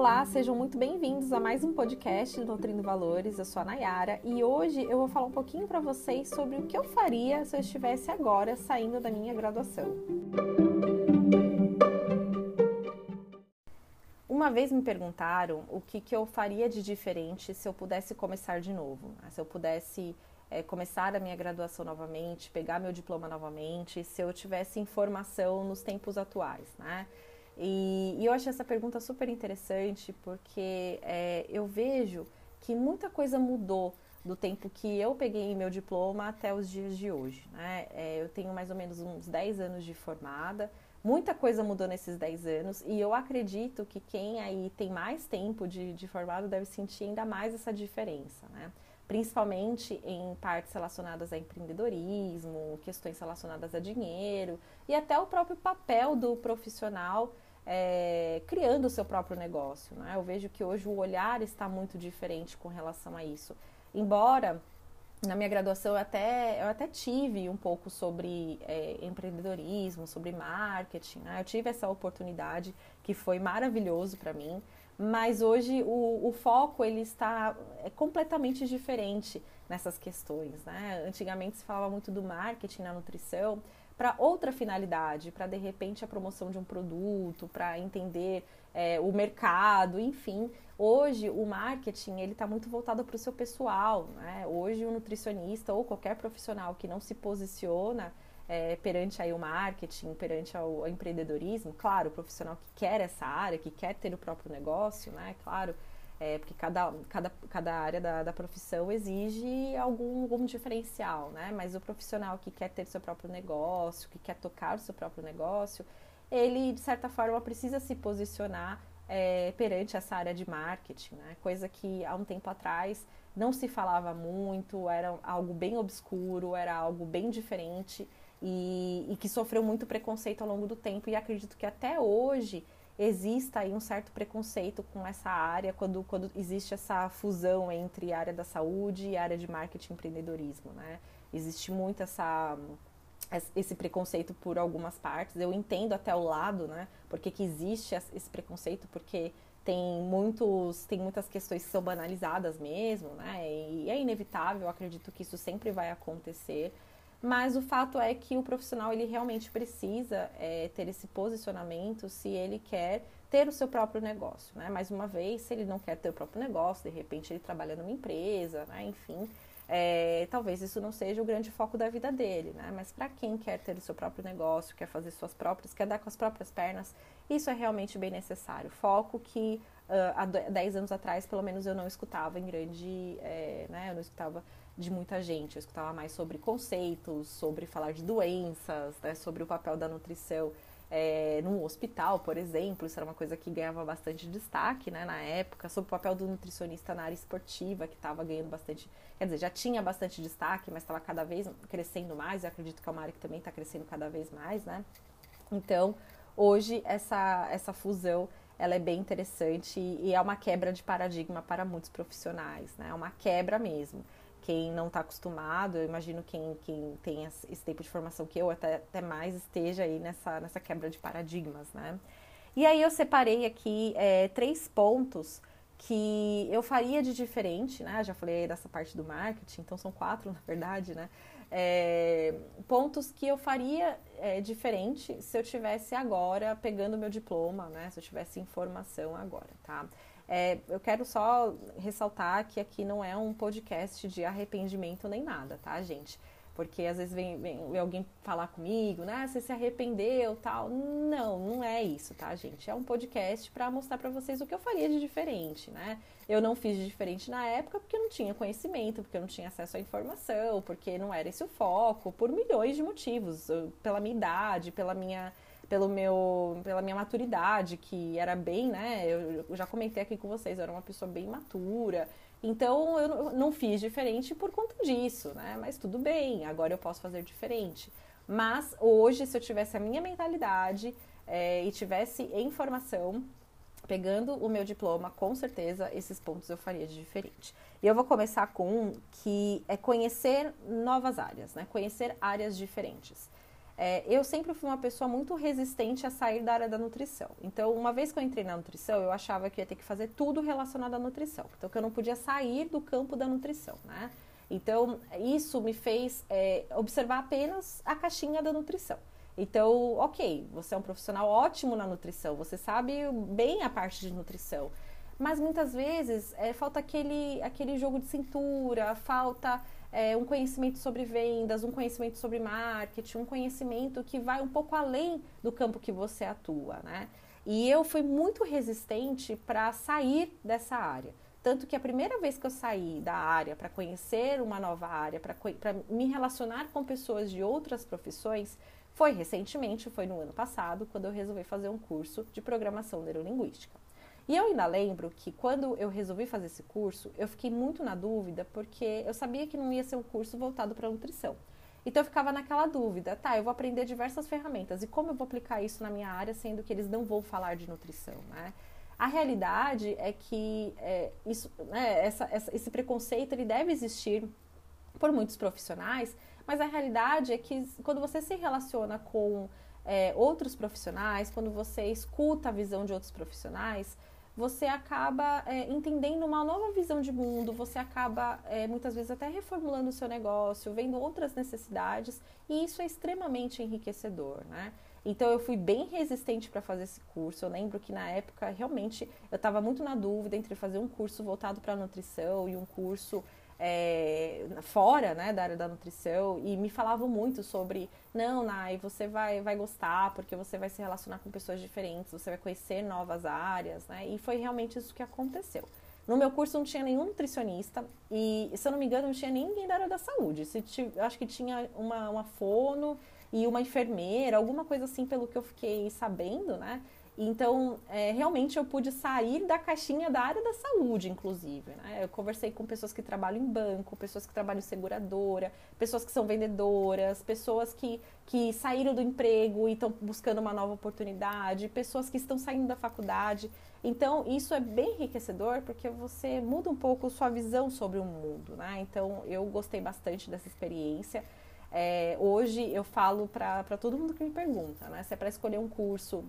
Olá, sejam muito bem-vindos a mais um podcast do Nutrindo Valores. Eu sou a Nayara e hoje eu vou falar um pouquinho para vocês sobre o que eu faria se eu estivesse agora saindo da minha graduação. Uma vez me perguntaram o que, que eu faria de diferente se eu pudesse começar de novo, né? se eu pudesse é, começar a minha graduação novamente, pegar meu diploma novamente, se eu tivesse informação nos tempos atuais, né? E, e eu achei essa pergunta super interessante porque é, eu vejo que muita coisa mudou do tempo que eu peguei meu diploma até os dias de hoje. Né? É, eu tenho mais ou menos uns 10 anos de formada, muita coisa mudou nesses 10 anos e eu acredito que quem aí tem mais tempo de, de formado deve sentir ainda mais essa diferença, né? principalmente em partes relacionadas a empreendedorismo, questões relacionadas a dinheiro e até o próprio papel do profissional é, criando o seu próprio negócio. Né? Eu vejo que hoje o olhar está muito diferente com relação a isso. Embora na minha graduação eu até, eu até tive um pouco sobre é, empreendedorismo, sobre marketing, né? eu tive essa oportunidade que foi maravilhoso para mim, mas hoje o, o, foco ele está é completamente diferente nessas questões. Né? Antigamente se falava muito do marketing na nutrição, para outra finalidade, para de repente a promoção de um produto, para entender é, o mercado, enfim. Hoje o marketing ele está muito voltado para o seu pessoal. Né? Hoje o nutricionista ou qualquer profissional que não se posiciona é, perante aí o marketing, perante ao empreendedorismo, claro, o profissional que quer essa área, que quer ter o próprio negócio, né? Claro, é, porque cada, cada, cada área da, da profissão exige algum, algum diferencial, né? Mas o profissional que quer ter seu próprio negócio, que quer tocar o seu próprio negócio, ele, de certa forma, precisa se posicionar é, perante essa área de marketing, né? Coisa que há um tempo atrás não se falava muito, era algo bem obscuro, era algo bem diferente e, e que sofreu muito preconceito ao longo do tempo e acredito que até hoje exista aí um certo preconceito com essa área quando, quando existe essa fusão entre área da saúde e área de marketing e empreendedorismo, né? Existe muito essa esse preconceito por algumas partes. Eu entendo até o lado, né? Porque que existe esse preconceito, porque tem muitos tem muitas questões que são banalizadas mesmo, né? E é inevitável, acredito que isso sempre vai acontecer. Mas o fato é que o profissional ele realmente precisa é, ter esse posicionamento se ele quer ter o seu próprio negócio, né? Mais uma vez, se ele não quer ter o próprio negócio, de repente ele trabalha numa empresa, né? Enfim, é, talvez isso não seja o grande foco da vida dele, né? Mas para quem quer ter o seu próprio negócio, quer fazer suas próprias, quer dar com as próprias pernas, isso é realmente bem necessário. Foco que uh, há 10 anos atrás, pelo menos, eu não escutava em grande, é, né? Eu não escutava de muita gente. Eu escutava mais sobre conceitos, sobre falar de doenças, né, sobre o papel da nutrição é, no hospital, por exemplo. Isso era uma coisa que ganhava bastante destaque né, na época. Sobre o papel do nutricionista na área esportiva, que estava ganhando bastante. Quer dizer, já tinha bastante destaque, mas estava cada vez crescendo mais. Eu acredito que é uma área que também está crescendo cada vez mais, né? Então, hoje, essa, essa fusão ela é bem interessante e é uma quebra de paradigma para muitos profissionais, né? É uma quebra mesmo quem não está acostumado, eu imagino quem, quem tem esse tipo de formação que eu, até, até mais esteja aí nessa, nessa quebra de paradigmas, né? E aí eu separei aqui é, três pontos que eu faria de diferente, né? Já falei dessa parte do marketing, então são quatro, na verdade, né? É, pontos que eu faria é, diferente se eu tivesse agora pegando meu diploma, né? Se eu tivesse informação agora, tá? É, eu quero só ressaltar que aqui não é um podcast de arrependimento nem nada, tá, gente? Porque às vezes vem, vem alguém falar comigo, né? Você se arrependeu tal. Não, não é isso, tá, gente? É um podcast para mostrar para vocês o que eu faria de diferente, né? Eu não fiz de diferente na época porque eu não tinha conhecimento, porque eu não tinha acesso à informação, porque não era esse o foco, por milhões de motivos, pela minha idade, pela minha pelo meu, pela minha maturidade, que era bem, né? Eu, já comentei aqui com vocês, eu era uma pessoa bem matura. Então eu não fiz diferente por conta disso, né? Mas tudo bem, agora eu posso fazer diferente. Mas hoje, se eu tivesse a minha mentalidade é, e tivesse informação, pegando o meu diploma, com certeza esses pontos eu faria de diferente. E eu vou começar com um que é conhecer novas áreas, né? Conhecer áreas diferentes. É, eu sempre fui uma pessoa muito resistente a sair da área da nutrição. Então, uma vez que eu entrei na nutrição, eu achava que ia ter que fazer tudo relacionado à nutrição. Então, que eu não podia sair do campo da nutrição, né? Então, isso me fez é, observar apenas a caixinha da nutrição. Então, ok, você é um profissional ótimo na nutrição, você sabe bem a parte de nutrição, mas muitas vezes é, falta aquele, aquele jogo de cintura, falta é, um conhecimento sobre vendas, um conhecimento sobre marketing, um conhecimento que vai um pouco além do campo que você atua, né? E eu fui muito resistente para sair dessa área. Tanto que a primeira vez que eu saí da área para conhecer uma nova área, para me relacionar com pessoas de outras profissões, foi recentemente, foi no ano passado, quando eu resolvi fazer um curso de programação neurolinguística. E eu ainda lembro que quando eu resolvi fazer esse curso, eu fiquei muito na dúvida, porque eu sabia que não ia ser um curso voltado para nutrição. Então eu ficava naquela dúvida, tá, eu vou aprender diversas ferramentas e como eu vou aplicar isso na minha área, sendo que eles não vão falar de nutrição, né? A realidade é que é, isso, né, essa, essa, esse preconceito ele deve existir por muitos profissionais, mas a realidade é que quando você se relaciona com é, outros profissionais, quando você escuta a visão de outros profissionais, você acaba é, entendendo uma nova visão de mundo, você acaba é, muitas vezes até reformulando o seu negócio, vendo outras necessidades, e isso é extremamente enriquecedor, né? Então eu fui bem resistente para fazer esse curso. Eu lembro que na época realmente eu estava muito na dúvida entre fazer um curso voltado para nutrição e um curso é, fora né, da área da nutrição e me falavam muito sobre não, Nai, você vai, vai gostar porque você vai se relacionar com pessoas diferentes, você vai conhecer novas áreas, né? E foi realmente isso que aconteceu. No meu curso não tinha nenhum nutricionista e, se eu não me engano, não tinha ninguém da área da saúde. Se, acho que tinha uma, uma fono e uma enfermeira, alguma coisa assim, pelo que eu fiquei sabendo, né? Então, é, realmente eu pude sair da caixinha da área da saúde, inclusive. Né? Eu conversei com pessoas que trabalham em banco, pessoas que trabalham em seguradora, pessoas que são vendedoras, pessoas que, que saíram do emprego e estão buscando uma nova oportunidade, pessoas que estão saindo da faculdade. Então, isso é bem enriquecedor porque você muda um pouco sua visão sobre o mundo. Né? Então, eu gostei bastante dessa experiência. É, hoje eu falo para todo mundo que me pergunta, né? Se é para escolher um curso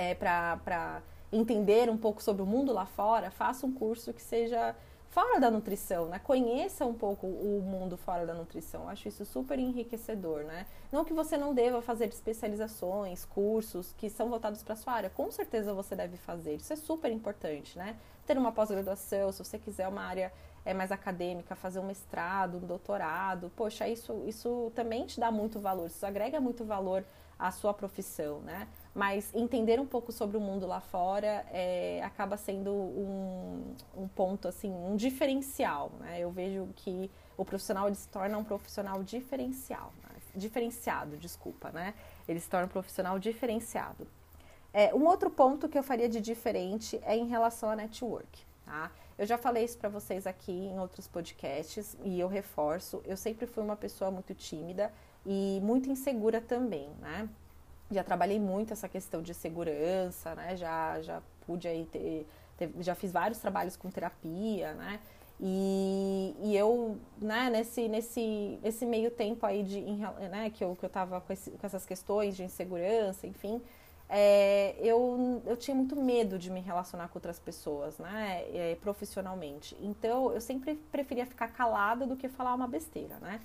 é, para entender um pouco sobre o mundo lá fora, faça um curso que seja fora da nutrição, né? Conheça um pouco o mundo fora da nutrição. Acho isso super enriquecedor, né? Não que você não deva fazer especializações, cursos que são voltados para sua área. Com certeza você deve fazer. Isso é super importante, né? Ter uma pós-graduação, se você quiser uma área é mais acadêmica, fazer um mestrado, um doutorado, poxa, isso, isso também te dá muito valor, isso agrega muito valor à sua profissão, né? Mas entender um pouco sobre o mundo lá fora é, acaba sendo um, um, ponto assim um diferencial né? eu vejo que o profissional ele se torna um profissional diferencial né? diferenciado desculpa né ele se torna um profissional diferenciado é, um outro ponto que eu faria de diferente é em relação a network tá eu já falei isso para vocês aqui em outros podcasts e eu reforço eu sempre fui uma pessoa muito tímida e muito insegura também né já trabalhei muito essa questão de segurança, né? Já, já pude aí ter, ter, já fiz vários trabalhos com terapia, né? E, e eu, né, nesse, nesse, nesse meio tempo aí de, né, que eu, que eu tava com, esse, com essas questões de insegurança, enfim, é, eu, eu tinha muito medo de me relacionar com outras pessoas, né, é, profissionalmente. Então, eu sempre preferia ficar calada do que falar uma besteira, né.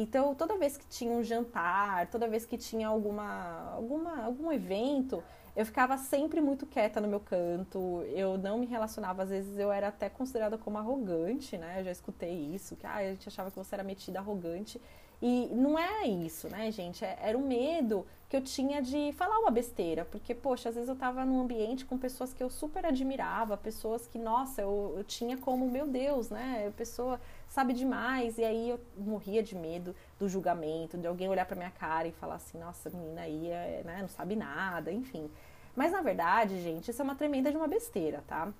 Então, toda vez que tinha um jantar, toda vez que tinha alguma, alguma, algum evento, eu ficava sempre muito quieta no meu canto, eu não me relacionava, às vezes eu era até considerada como arrogante, né? Eu já escutei isso, que ah, a gente achava que você era metida arrogante. E não é isso, né, gente? É, era um medo que eu tinha de falar uma besteira, porque, poxa, às vezes eu tava num ambiente com pessoas que eu super admirava, pessoas que, nossa, eu, eu tinha como, meu Deus, né? Pessoa sabe demais, e aí eu morria de medo do julgamento, de alguém olhar pra minha cara e falar assim, nossa, menina aí é, né, não sabe nada, enfim. Mas na verdade, gente, isso é uma tremenda de uma besteira, tá?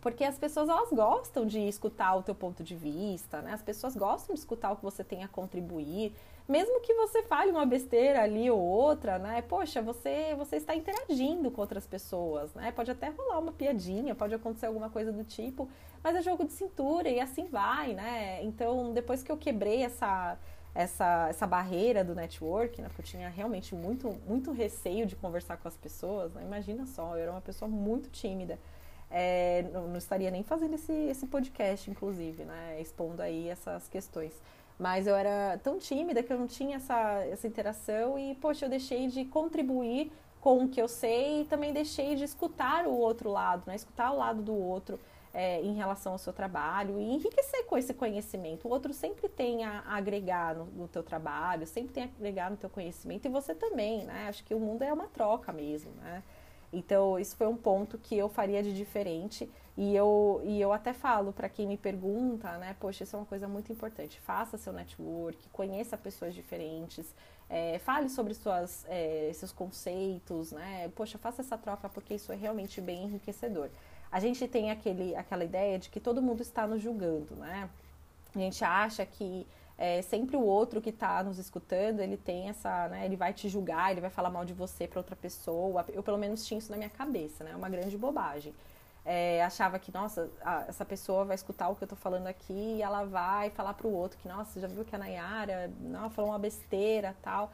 Porque as pessoas elas gostam de escutar o teu ponto de vista, né? As pessoas gostam de escutar o que você tem a contribuir, mesmo que você fale uma besteira ali ou outra, né? Poxa, você você está interagindo com outras pessoas, né? Pode até rolar uma piadinha, pode acontecer alguma coisa do tipo, mas é jogo de cintura e assim vai, né? Então, depois que eu quebrei essa essa, essa barreira do network, né? Porque eu tinha realmente muito, muito receio de conversar com as pessoas. Né? Imagina só, eu era uma pessoa muito tímida. É, não, não, estaria nem fazendo esse, esse podcast, inclusive, né? Expondo aí essas questões. Mas eu era tão tímida que eu não tinha essa, essa interação e, poxa, eu deixei de contribuir com o que eu sei e também deixei de escutar o outro lado, né? Escutar o lado do outro é, em relação ao seu trabalho e enriquecer com esse conhecimento. O outro sempre tem a, agregar no, no teu trabalho, sempre tem a agregar no teu conhecimento e você também, né? Acho que o mundo é uma troca mesmo, né? Então, isso foi um ponto que eu faria de diferente. E eu, e eu até falo para quem me pergunta, né? Poxa, isso é uma coisa muito importante. Faça seu network, conheça pessoas diferentes, é, fale sobre suas, é, seus conceitos, né? Poxa, faça essa troca porque isso é realmente bem enriquecedor a gente tem aquele, aquela ideia de que todo mundo está nos julgando, né? A gente acha que é, sempre o outro que está nos escutando, ele tem essa, né, ele vai te julgar, ele vai falar mal de você para outra pessoa. Eu pelo menos tinha isso na minha cabeça, né? É uma grande bobagem. É, achava que, nossa, a, essa pessoa vai escutar o que eu estou falando aqui e ela vai falar para o outro que, nossa, já viu que a Nayara não, falou uma besteira tal.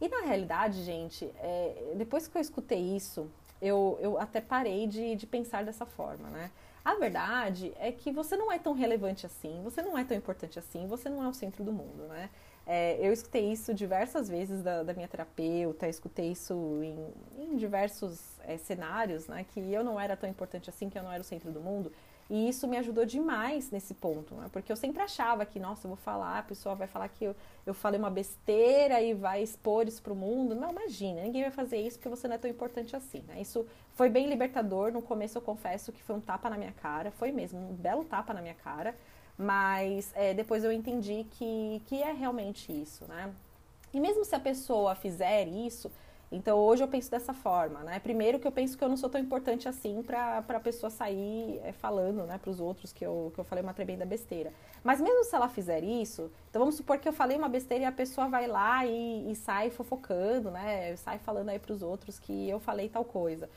E na realidade, gente, é, depois que eu escutei isso, eu, eu até parei de, de pensar dessa forma, né? A verdade é que você não é tão relevante assim, você não é tão importante assim, você não é o centro do mundo, né? É, eu escutei isso diversas vezes da, da minha terapeuta, escutei isso em, em diversos é, cenários, né? Que eu não era tão importante assim, que eu não era o centro do mundo. E isso me ajudou demais nesse ponto, né? porque eu sempre achava que, nossa, eu vou falar, a pessoa vai falar que eu, eu falei uma besteira e vai expor isso para o mundo. Não, imagina, ninguém vai fazer isso porque você não é tão importante assim. Né? Isso foi bem libertador. No começo eu confesso que foi um tapa na minha cara, foi mesmo, um belo tapa na minha cara. Mas é, depois eu entendi que, que é realmente isso, né? E mesmo se a pessoa fizer isso, então hoje eu penso dessa forma, né? Primeiro que eu penso que eu não sou tão importante assim para a pessoa sair é, falando, né, para os outros que eu, que eu falei uma tremenda besteira. Mas mesmo se ela fizer isso, então vamos supor que eu falei uma besteira e a pessoa vai lá e, e sai fofocando, né? Sai falando aí para os outros que eu falei tal coisa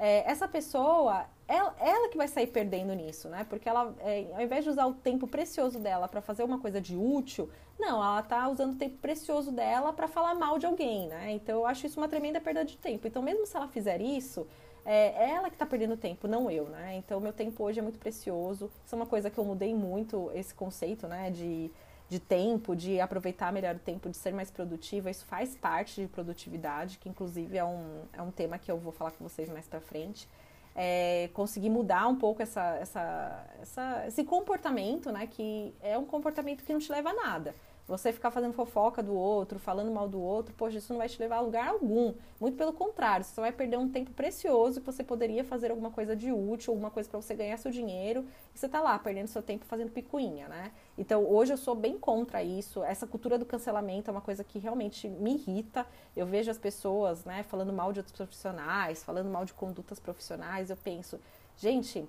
é, essa pessoa, ela, ela, que vai sair perdendo nisso, né? Porque ela, é, ao invés de usar o tempo precioso dela para fazer uma coisa de útil, não, ela tá usando o tempo precioso dela para falar mal de alguém, né? Então eu acho isso uma tremenda perda de tempo. Então, mesmo se ela fizer isso, é ela que está perdendo tempo, não eu, né? Então, meu tempo hoje é muito precioso. Isso é uma coisa que eu mudei muito, esse conceito, né? De de tempo, de aproveitar melhor o tempo, de ser mais produtiva, isso faz parte de produtividade, que inclusive é um, é um tema que eu vou falar com vocês mais pra frente. É, conseguir mudar um pouco essa, essa, essa, esse comportamento, né? Que é um comportamento que não te leva a nada. Você ficar fazendo fofoca do outro, falando mal do outro, poxa, isso não vai te levar a lugar algum. Muito pelo contrário, você vai perder um tempo precioso que você poderia fazer alguma coisa de útil, alguma coisa para você ganhar seu dinheiro, e você tá lá perdendo seu tempo fazendo picuinha, né? Então, hoje eu sou bem contra isso. Essa cultura do cancelamento é uma coisa que realmente me irrita. Eu vejo as pessoas, né, falando mal de outros profissionais, falando mal de condutas profissionais, eu penso, gente,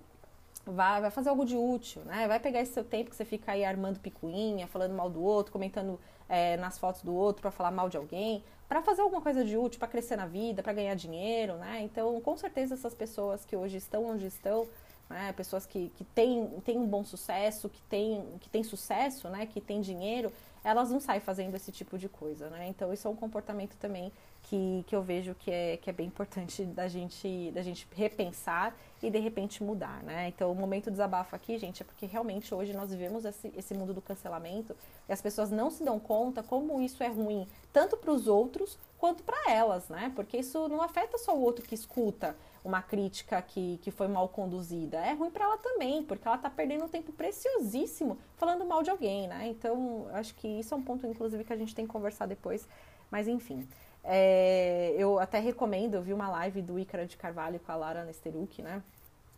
vai, vai fazer algo de útil, né? Vai pegar esse seu tempo que você fica aí armando picuinha, falando mal do outro, comentando é, nas fotos do outro para falar mal de alguém, para fazer alguma coisa de útil, para crescer na vida, para ganhar dinheiro, né? Então, com certeza essas pessoas que hoje estão onde estão, né? Pessoas que, que têm, têm um bom sucesso, que têm, que têm sucesso, né? Que têm dinheiro, elas não saem fazendo esse tipo de coisa, né? Então, isso é um comportamento também que, que eu vejo que é, que é bem importante da gente, da gente repensar e de repente mudar, né? Então, o momento do desabafo aqui, gente, é porque realmente hoje nós vivemos esse, esse mundo do cancelamento e as pessoas não se dão conta como isso é ruim, tanto para os outros quanto para elas, né? Porque isso não afeta só o outro que escuta uma crítica que, que foi mal conduzida, é ruim para ela também, porque ela está perdendo um tempo preciosíssimo falando mal de alguém, né? Então, acho que isso é um ponto, inclusive, que a gente tem que conversar depois, mas enfim. É, eu até recomendo, eu vi uma live do Ícaro de Carvalho com a Lara Nesteruk, né?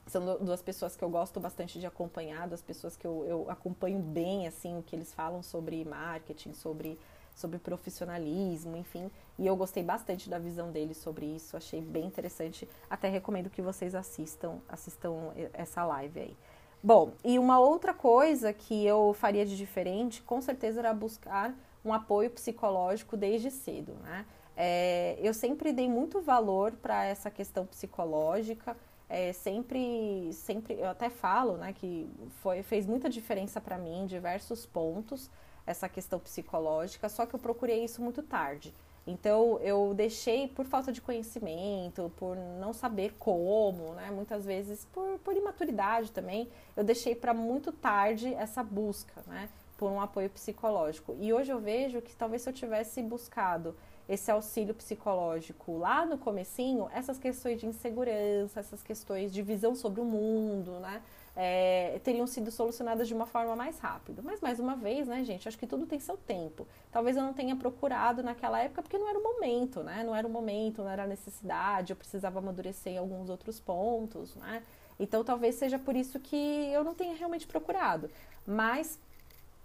São duas pessoas que eu gosto bastante de acompanhar, duas pessoas que eu, eu acompanho bem, assim, o que eles falam sobre marketing, sobre, sobre profissionalismo, enfim. E eu gostei bastante da visão deles sobre isso, achei bem interessante. Até recomendo que vocês assistam, assistam essa live aí. Bom, e uma outra coisa que eu faria de diferente, com certeza, era buscar um apoio psicológico desde cedo, né? É, eu sempre dei muito valor para essa questão psicológica. É, sempre, sempre, eu até falo, né, que foi, fez muita diferença para mim em diversos pontos. essa questão psicológica, só que eu procurei isso muito tarde. Então eu deixei por falta de conhecimento, por não saber como, né? Muitas vezes por, por imaturidade também, eu deixei para muito tarde essa busca, né? Por um apoio psicológico. E hoje eu vejo que talvez se eu tivesse buscado esse auxílio psicológico lá no comecinho, essas questões de insegurança, essas questões de visão sobre o mundo, né? é, teriam sido solucionadas de uma forma mais rápida. Mas, mais uma vez, né, gente, acho que tudo tem seu tempo. Talvez eu não tenha procurado naquela época porque não era o momento, né? Não era o momento, não era a necessidade, eu precisava amadurecer em alguns outros pontos, né? Então, talvez seja por isso que eu não tenha realmente procurado. Mas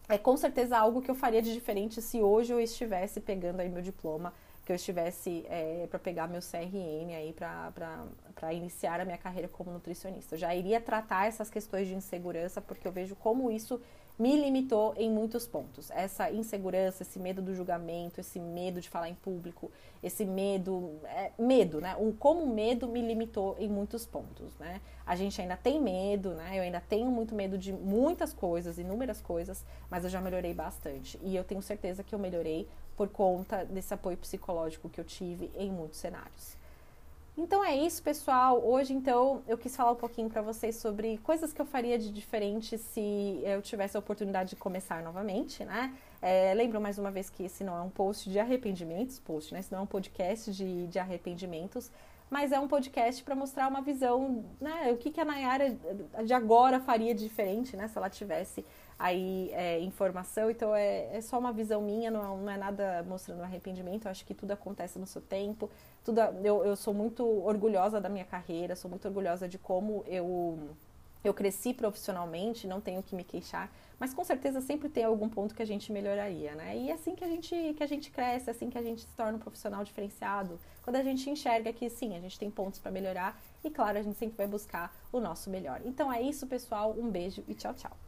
é com certeza algo que eu faria de diferente se hoje eu estivesse pegando aí meu diploma que eu estivesse é, para pegar meu CRM aí para iniciar a minha carreira como nutricionista. Eu já iria tratar essas questões de insegurança, porque eu vejo como isso me limitou em muitos pontos. Essa insegurança, esse medo do julgamento, esse medo de falar em público, esse medo, é, medo, né? O como o medo me limitou em muitos pontos, né? A gente ainda tem medo, né? Eu ainda tenho muito medo de muitas coisas, inúmeras coisas, mas eu já melhorei bastante. E eu tenho certeza que eu melhorei por conta desse apoio psicológico que eu tive em muitos cenários. Então é isso, pessoal. Hoje, então, eu quis falar um pouquinho para vocês sobre coisas que eu faria de diferente se eu tivesse a oportunidade de começar novamente, né? É, lembro mais uma vez que esse não é um post de arrependimentos, post, né? Esse não é um podcast de, de arrependimentos, mas é um podcast para mostrar uma visão, né? O que, que a Nayara de agora faria de diferente, né? Se ela tivesse aí é, informação. Então é, é, só uma visão minha, não é, não é, nada mostrando arrependimento. Eu acho que tudo acontece no seu tempo. Tudo, eu, eu sou muito orgulhosa da minha carreira, sou muito orgulhosa de como eu eu cresci profissionalmente, não tenho que me queixar, mas com certeza sempre tem algum ponto que a gente melhoraria, né? E é assim que a gente que a gente cresce, é assim que a gente se torna um profissional diferenciado, quando a gente enxerga que sim, a gente tem pontos para melhorar e claro, a gente sempre vai buscar o nosso melhor. Então é isso, pessoal, um beijo e tchau, tchau.